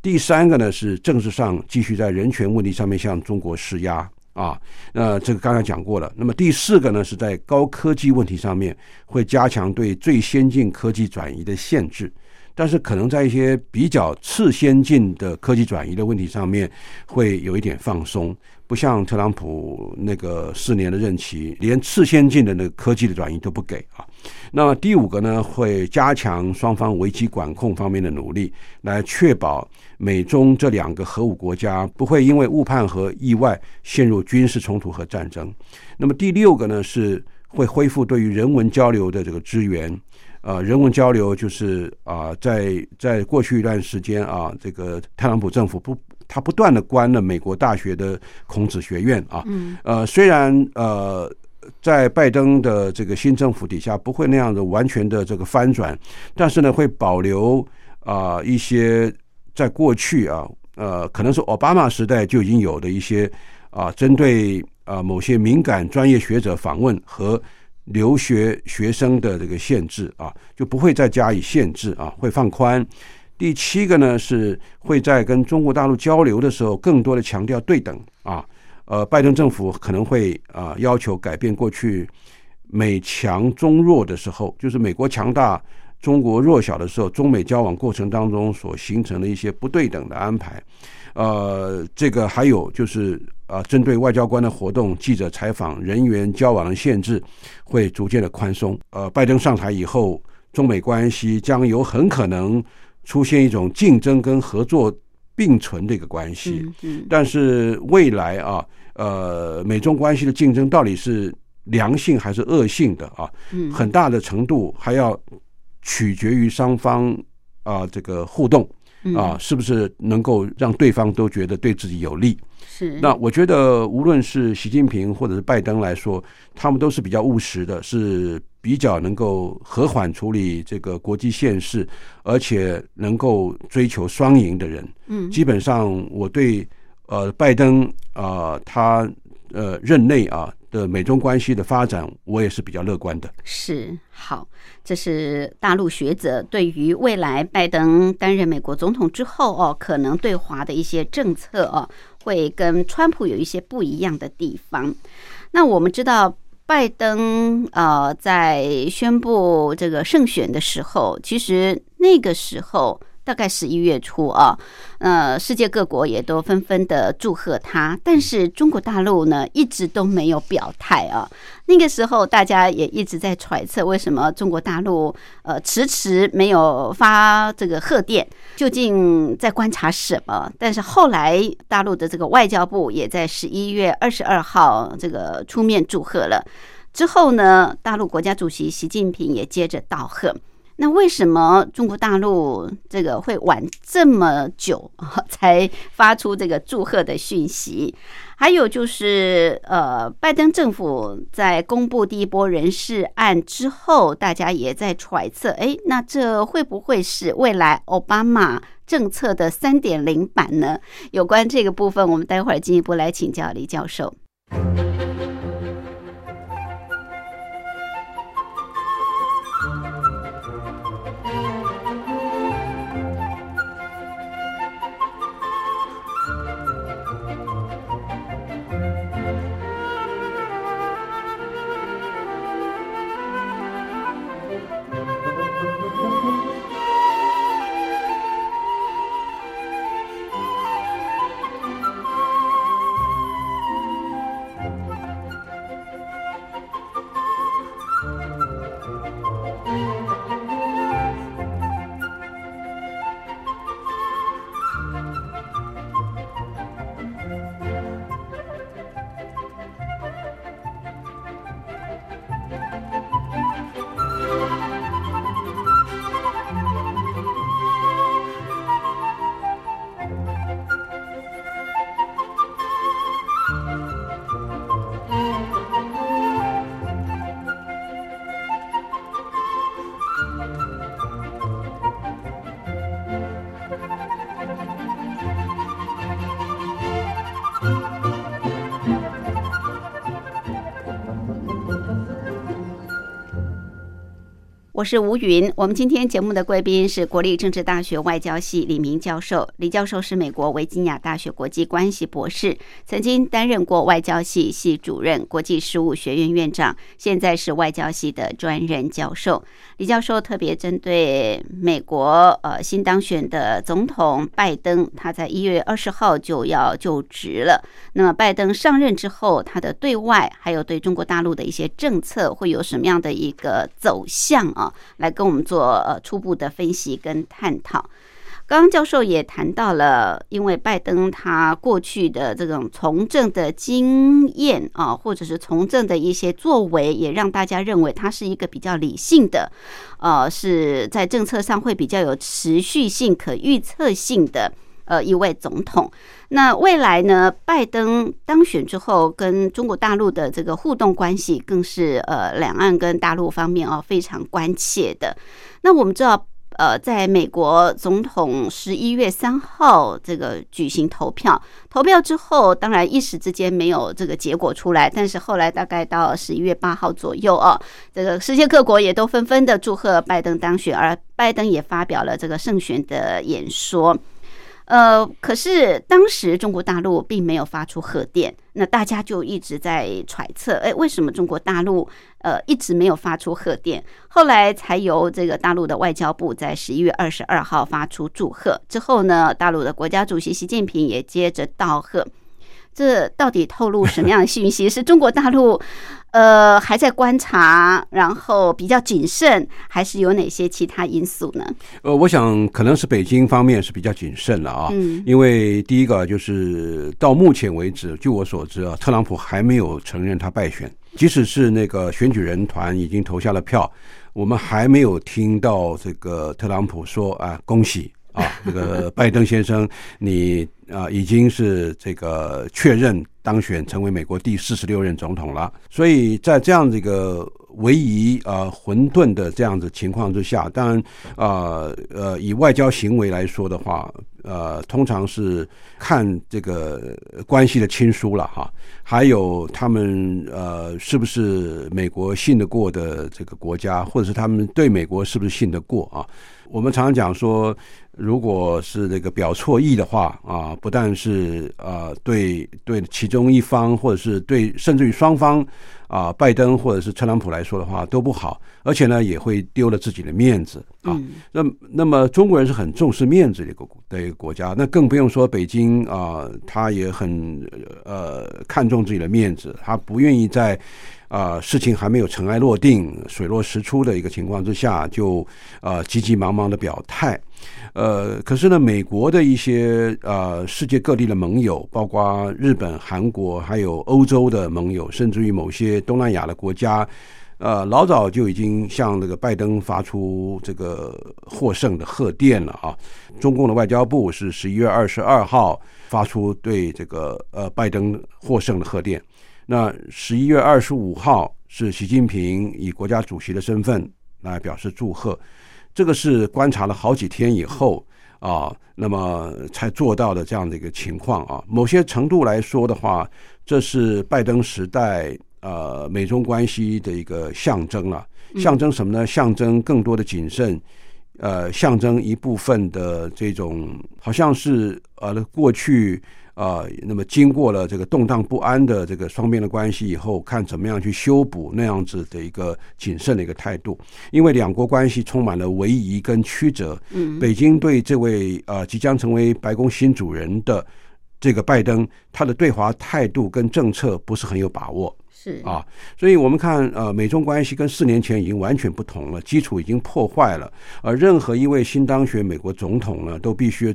第三个呢是政治上继续在人权问题上面向中国施压啊。那这个刚才讲过了。那么第四个呢，是在高科技问题上面会加强对最先进科技转移的限制。但是可能在一些比较次先进的科技转移的问题上面，会有一点放松，不像特朗普那个四年的任期，连次先进的那个科技的转移都不给啊。那么第五个呢，会加强双方危机管控方面的努力，来确保美中这两个核武国家不会因为误判和意外陷入军事冲突和战争。那么第六个呢，是会恢复对于人文交流的这个支援。呃，人文交流就是啊，在在过去一段时间啊，这个特朗普政府不，他不断的关了美国大学的孔子学院啊。嗯。呃，虽然呃，在拜登的这个新政府底下不会那样的完全的这个翻转，但是呢，会保留啊一些在过去啊，呃，可能是奥巴马时代就已经有的一些啊，针对啊某些敏感专业学者访问和。留学学生的这个限制啊，就不会再加以限制啊，会放宽。第七个呢，是会在跟中国大陆交流的时候，更多的强调对等啊。呃，拜登政府可能会啊要求改变过去美强中弱的时候，就是美国强大、中国弱小的时候，中美交往过程当中所形成的一些不对等的安排。呃，这个还有就是啊，针对外交官的活动、记者采访、人员交往的限制，会逐渐的宽松。呃，拜登上台以后，中美关系将有很可能出现一种竞争跟合作并存的一个关系。嗯，但是未来啊，呃，美中关系的竞争到底是良性还是恶性的啊？嗯，很大的程度还要取决于双方啊这个互动。啊，是不是能够让对方都觉得对自己有利？是。那我觉得，无论是习近平或者是拜登来说，他们都是比较务实的，是比较能够和缓处理这个国际现势，而且能够追求双赢的人。嗯，基本上我对呃拜登啊，他呃任内啊。的美中关系的发展，我也是比较乐观的。是好，这是大陆学者对于未来拜登担任美国总统之后哦，可能对华的一些政策哦，会跟川普有一些不一样的地方。那我们知道，拜登呃在宣布这个胜选的时候，其实那个时候。大概十一月初啊，呃，世界各国也都纷纷的祝贺他，但是中国大陆呢，一直都没有表态啊。那个时候，大家也一直在揣测，为什么中国大陆呃迟迟没有发这个贺电，究竟在观察什么？但是后来，大陆的这个外交部也在十一月二十二号这个出面祝贺了。之后呢，大陆国家主席习近平也接着道贺。那为什么中国大陆这个会晚这么久 [LAUGHS] 才发出这个祝贺的讯息？还有就是，呃，拜登政府在公布第一波人事案之后，大家也在揣测，哎，那这会不会是未来奥巴马政策的三点零版呢？有关这个部分，我们待会儿进一步来请教李教授。我是吴云。我们今天节目的贵宾是国立政治大学外交系李明教授。李教授是美国维吉尼亚大学国际关系博士，曾经担任过外交系系主任、国际事务学院院长，现在是外交系的专任教授。李教授特别针对美国呃新当选的总统拜登，他在一月二十号就要就职了。那么拜登上任之后，他的对外还有对中国大陆的一些政策会有什么样的一个走向啊？来跟我们做呃初步的分析跟探讨。刚刚教授也谈到了，因为拜登他过去的这种从政的经验啊，或者是从政的一些作为，也让大家认为他是一个比较理性的，呃，是在政策上会比较有持续性、可预测性的呃一位总统。那未来呢？拜登当选之后，跟中国大陆的这个互动关系，更是呃两岸跟大陆方面哦非常关切的。那我们知道。呃，在美国总统十一月三号这个举行投票，投票之后，当然一时之间没有这个结果出来，但是后来大概到十一月八号左右哦，这个世界各国也都纷纷的祝贺拜登当选，而拜登也发表了这个胜选的演说。呃，可是当时中国大陆并没有发出贺电，那大家就一直在揣测，哎，为什么中国大陆呃一直没有发出贺电？后来才由这个大陆的外交部在十一月二十二号发出祝贺，之后呢，大陆的国家主席习近平也接着道贺。这到底透露什么样的信息？是中国大陆呃还在观察，然后比较谨慎，还是有哪些其他因素呢？呃，我想可能是北京方面是比较谨慎了啊，嗯，因为第一个就是到目前为止，据我所知啊，特朗普还没有承认他败选，即使是那个选举人团已经投下了票，我们还没有听到这个特朗普说啊恭喜。啊，这个拜登先生，你啊已经是这个确认当选成为美国第四十六任总统了。所以在这样的一个唯疑呃混沌的这样子情况之下，当然啊呃以外交行为来说的话，呃通常是看这个关系的亲疏了哈，还有他们呃是不是美国信得过的这个国家，或者是他们对美国是不是信得过啊？我们常常讲说。如果是这个表错意的话啊，不但是呃对对其中一方，或者是对甚至于双方啊，拜登或者是特朗普来说的话都不好，而且呢也会丢了自己的面子啊。那那么中国人是很重视面子的一个的一个国家，那更不用说北京啊，他也很呃看重自己的面子，他不愿意在啊事情还没有尘埃落定、水落石出的一个情况之下，就呃急急忙忙的表态。呃，可是呢，美国的一些呃世界各地的盟友，包括日本、韩国，还有欧洲的盟友，甚至于某些东南亚的国家，呃，老早就已经向那个拜登发出这个获胜的贺电了啊。中共的外交部是十一月二十二号发出对这个呃拜登获胜的贺电，那十一月二十五号是习近平以国家主席的身份来表示祝贺。这个是观察了好几天以后啊，那么才做到的这样的一个情况啊。某些程度来说的话，这是拜登时代呃美中关系的一个象征了。象征什么呢？象征更多的谨慎，呃，象征一部分的这种好像是呃过去。啊，那么经过了这个动荡不安的这个双边的关系以后，看怎么样去修补那样子的一个谨慎的一个态度，因为两国关系充满了唯疑跟曲折。嗯，北京对这位呃即将成为白宫新主人的这个拜登，他的对华态度跟政策不是很有把握。是啊，所以我们看呃美中关系跟四年前已经完全不同了，基础已经破坏了。而任何一位新当选美国总统呢，都必须。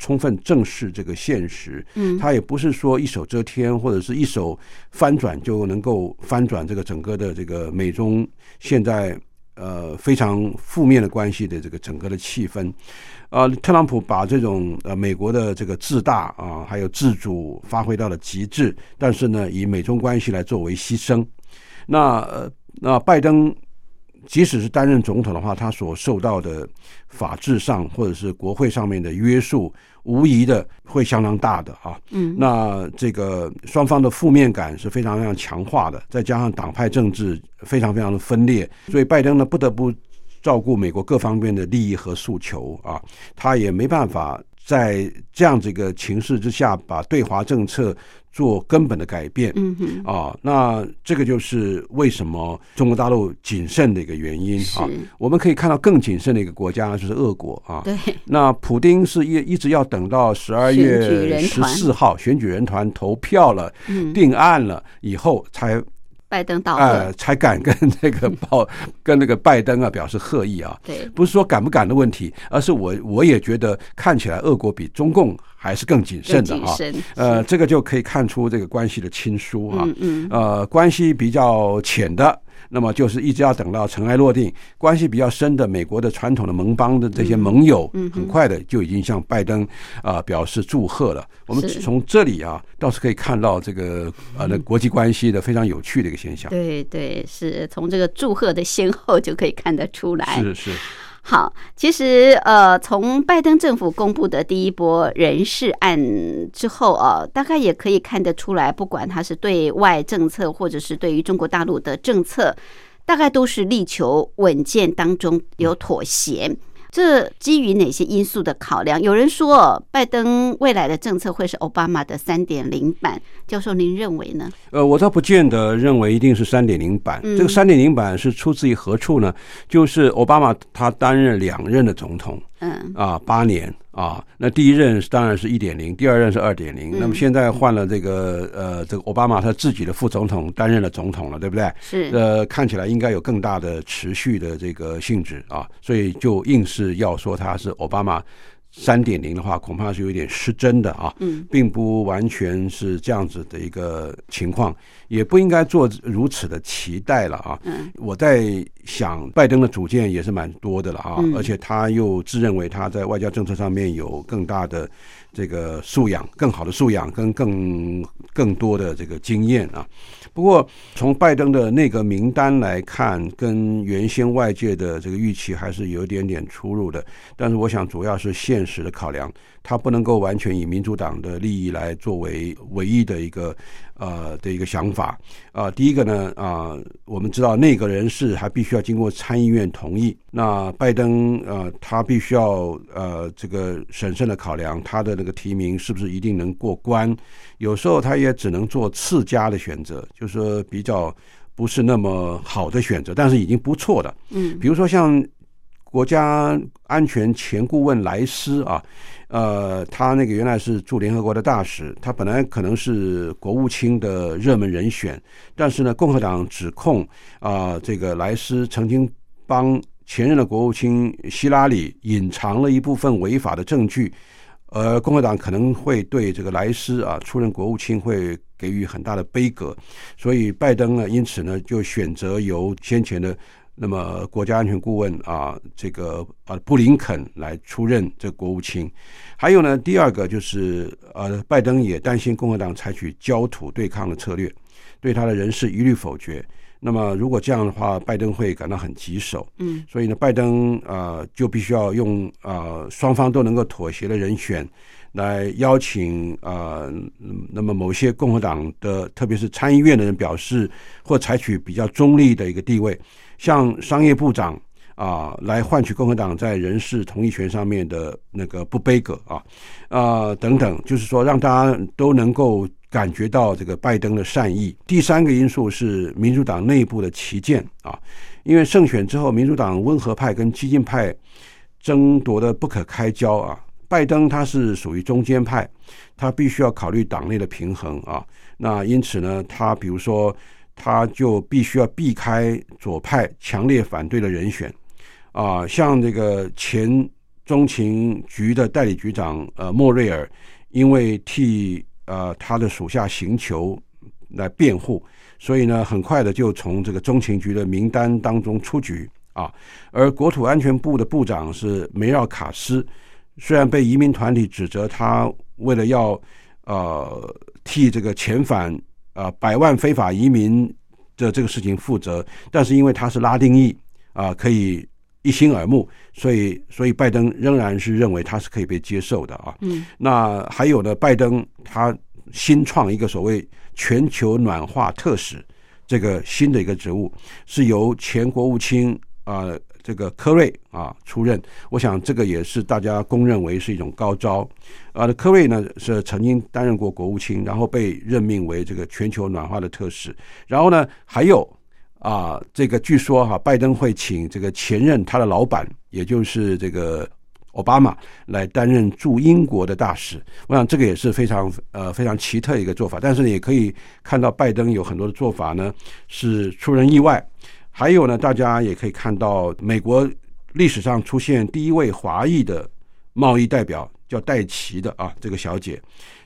充分正视这个现实，嗯，他也不是说一手遮天或者是一手翻转就能够翻转这个整个的这个美中现在呃非常负面的关系的这个整个的气氛，啊，特朗普把这种呃美国的这个自大啊还有自主发挥到了极致，但是呢以美中关系来作为牺牲，那呃那拜登。即使是担任总统的话，他所受到的法制上或者是国会上面的约束，无疑的会相当大的啊。嗯，那这个双方的负面感是非常非常强化的，再加上党派政治非常非常的分裂，所以拜登呢不得不照顾美国各方面的利益和诉求啊，他也没办法在这样子一个情势之下把对华政策做根本的改变。嗯哼，啊，那这个就是为什么中国大陆谨慎的一个原因啊。我们可以看到更谨慎的一个国家就是俄国啊。对，那普丁是一一直要等到十二月十四号选举人团投票了、嗯，定案了以后才拜登到呃了，才敢跟那个报 [LAUGHS] 跟那个拜登啊表示贺意啊。对，不是说敢不敢的问题，而是我我也觉得看起来俄国比中共还是更谨慎的啊。呃，这个就可以看出这个关系的亲疏啊。嗯嗯，呃，关系比较浅的，那么就是一直要等到尘埃落定；关系比较深的，美国的传统的盟邦的这些盟友，很快的就已经向拜登啊、表示祝贺了。我们从这里啊，倒是可以看到这个呃，那国际关系的非常有趣的一个现象。对对，是从这个祝贺的先后就可以看得出来。是是，好，其实呃，从拜登政府公布的第一波人事案之后啊，大概也可以看得出来，不管他是对外政策，或者是对于中国大陆的政策，大概都是力求稳健当中有妥协。这基于哪些因素的考量？有人说，拜登未来的政策会是奥巴马的三点零版。教授，您认为呢？呃，我倒不见得认为一定是三点零版。嗯这个三点零版是出自于何处呢？就是奥巴马他担任两任的总统。嗯啊，八年啊，那第一任当然是一点零，第二任是二点零。那么现在换了这个呃，这个奥巴马他自己的副总统担任了总统了，对不对？是，呃，看起来应该有更大的持续的这个性质啊，所以就硬是要说他是奥巴马三点零的话，恐怕是有点失真的啊。嗯，并不完全是这样子的一个情况，也不应该做如此的期待了啊。嗯，我在想，拜登的主见也是蛮多的了啊，嗯而且他又自认为他在外交政策上面有更大的这个素养、更好的素养跟更更多的这个经验啊。不过，从拜登的那个名单来看，跟原先外界的这个预期还是有一点点出入的。但是，我想主要是现实的考量，他不能够完全以民主党的利益来作为唯一的一个呃的一个想法。啊、第一个呢，啊、我们知道那个人事还必须要经过参议院同意。那拜登呃，他必须要呃这个审慎的考量他的那个提名是不是一定能过关。有时候他也只能做次佳的选择，就是说比较不是那么好的选择，但是已经不错的。嗯比如说像国家安全前顾问莱斯啊，呃，他那个原来是驻联合国的大使，他本来可能是国务卿的热门人选，但是呢，共和党指控啊、这个莱斯曾经帮前任的国务卿希拉里隐藏了一部分违法的证据。呃共和党可能会对这个莱斯啊出任国务卿会给予很大的杯葛，所以拜登呢，因此呢就选择由先前的那么国家安全顾问啊这个啊布林肯来出任这个国务卿。还有呢，第二个就是呃，拜登也担心共和党采取焦土对抗的策略，对他的人事一律否决。那么如果这样的话，拜登会感到很棘手。嗯，所以呢，拜登呃就必须要用呃双方都能够妥协的人选来邀请呃，嗯那么某些共和党的，特别是参议院的人表示或采取比较中立的一个地位，像商业部长啊、来换取共和党在人事同意权上面的那个不卑葛啊，啊等等，就是说让大家都能够感觉到这个拜登的善意。第三个因素是民主党内部的旗舰啊，因为胜选之后，民主党温和派跟激进派争夺的不可开交啊。拜登他是属于中间派，他必须要考虑党内的平衡啊。那因此呢，他比如说，他就必须要避开左派强烈反对的人选啊，像这个前中情局的代理局长呃莫瑞尔，因为替呃他的属下行求来辩护，所以呢，很快的就从这个中情局的名单当中出局啊。而国土安全部的部长是梅绕卡斯，虽然被移民团体指责他为了要呃替这个遣返呃百万非法移民的这个事情负责，但是因为他是拉丁裔啊、可以一心耳目，所以所以拜登仍然是认为他是可以被接受的啊。嗯，那还有呢，拜登他新创一个所谓全球暖化特使这个新的一个职务，是由前国务卿啊、这这个科瑞啊出任，我想这个也是大家公认为是一种高招。啊，科瑞呢是曾经担任过国务卿，然后被任命为这个全球暖化的特使。然后呢，还有啊，这个据说哈，拜登会请这个前任他的老板，也就是这个奥巴马来担任驻英国的大使。我想这个也是非常呃非常奇特一个做法。但是呢，也可以看到拜登有很多的做法呢是出人意外。还有呢，大家也可以看到，美国历史上出现第一位华裔的贸易代表，叫戴奇的啊，这个小姐，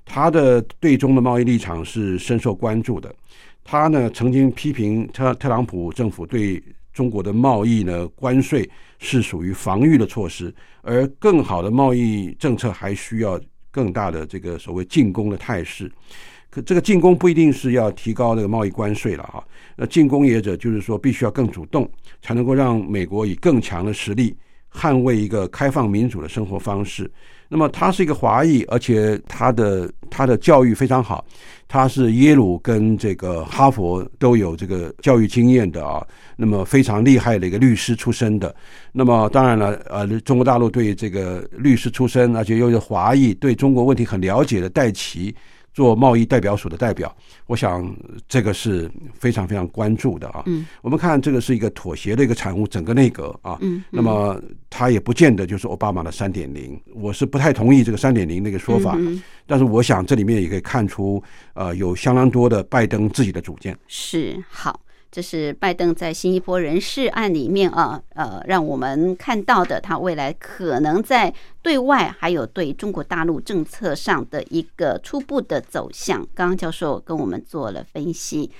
她的对中的贸易立场是深受关注的。她呢曾经批评特特朗普政府对中国的贸易呢关税是属于防御的措施，而更好的贸易政策还需要更大的这个所谓进攻的态势。这个进攻不一定是要提高这个贸易关税了哈，那进攻业者就是说必须要更主动，才能够让美国以更强的实力捍卫一个开放民主的生活方式。那么他是一个华裔，而且他的他的教育非常好，他是耶鲁跟这个哈佛都有这个教育经验的啊，那么非常厉害的一个律师出身的。那么当然了，呃，中国大陆对这个律师出身，而且又是华裔，对中国问题很了解的戴奇。做贸易代表署的代表，我想这个是非常非常关注的啊。嗯，我们看这个是一个妥协的一个产物，整个内阁啊。嗯，那么它也不见得就是奥巴马的三点零，我是不太同意这个三点零那个说法。嗯，但是我想这里面也可以看出，呃，有相当多的拜登自己的主见。是好。这是拜登在新一波人事案里面啊，呃，让我们看到的他未来可能在对外还有对中国大陆政策上的一个初步的走向。刚刚教授跟我们做了分析。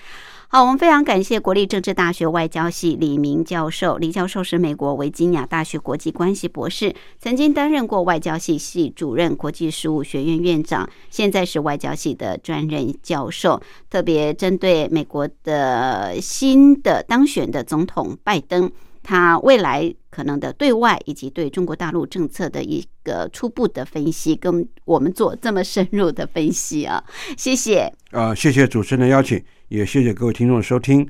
好，我们非常感谢国立政治大学外交系李明教授。李教授是美国维吉尼亚大学国际关系博士，曾经担任过外交系系主任、国际事务学院院长，现在是外交系的专任教授。特别针对美国的新的当选的总统拜登，他未来可能的对外以及对中国大陆政策的一个初步的分析，跟我们做这么深入的分析啊，谢谢。啊，谢谢主持人的邀请。也谢谢各位听众的收听。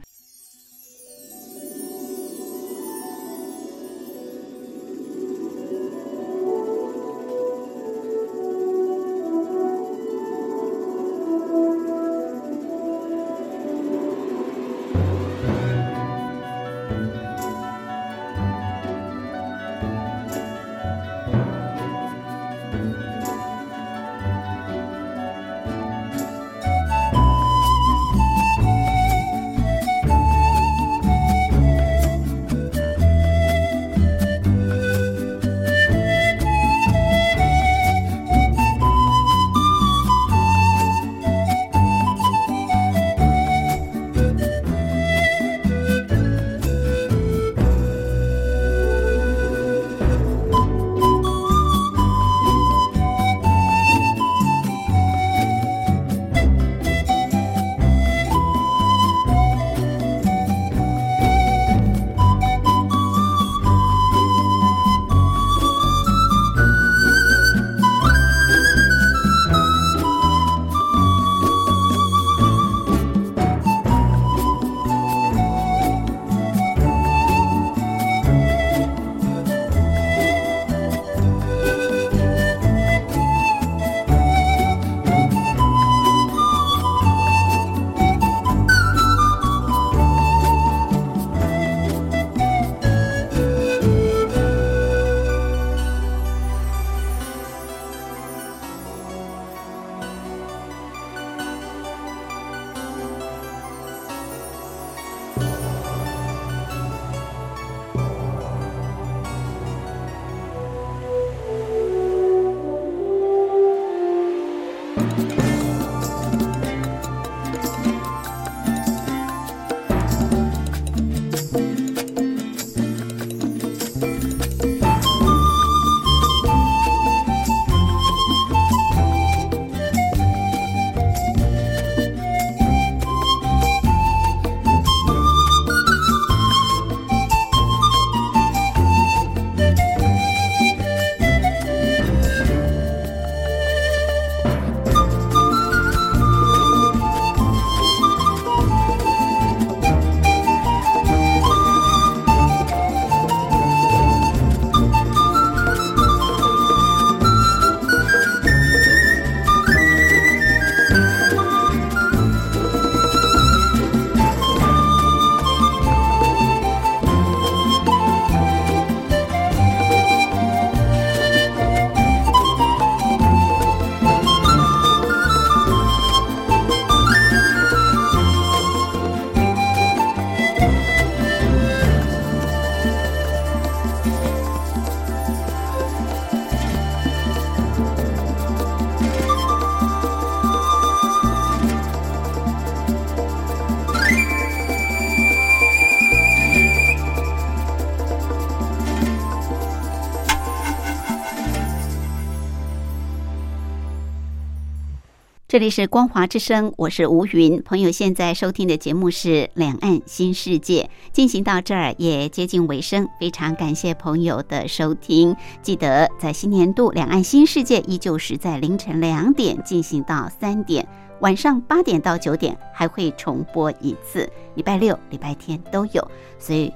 这里是光华之声，我是吴云。朋友现在收听的节目是《两岸新世界》，进行到这儿也接近尾声，非常感谢朋友的收听。记得在新年度《两岸新世界》依旧是在凌晨两点进行到三点，晚上八点到九点还会重播一次，礼拜六、礼拜天都有。所以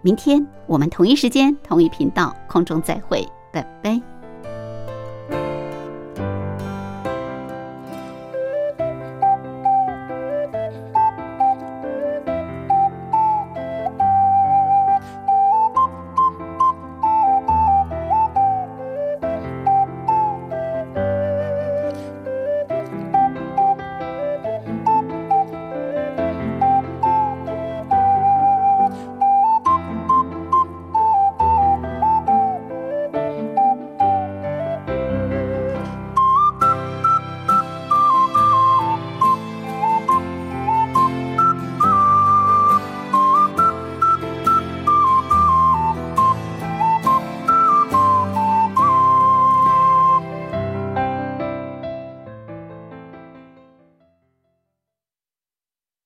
明天我们同一时间、同一频道空中再会，拜拜。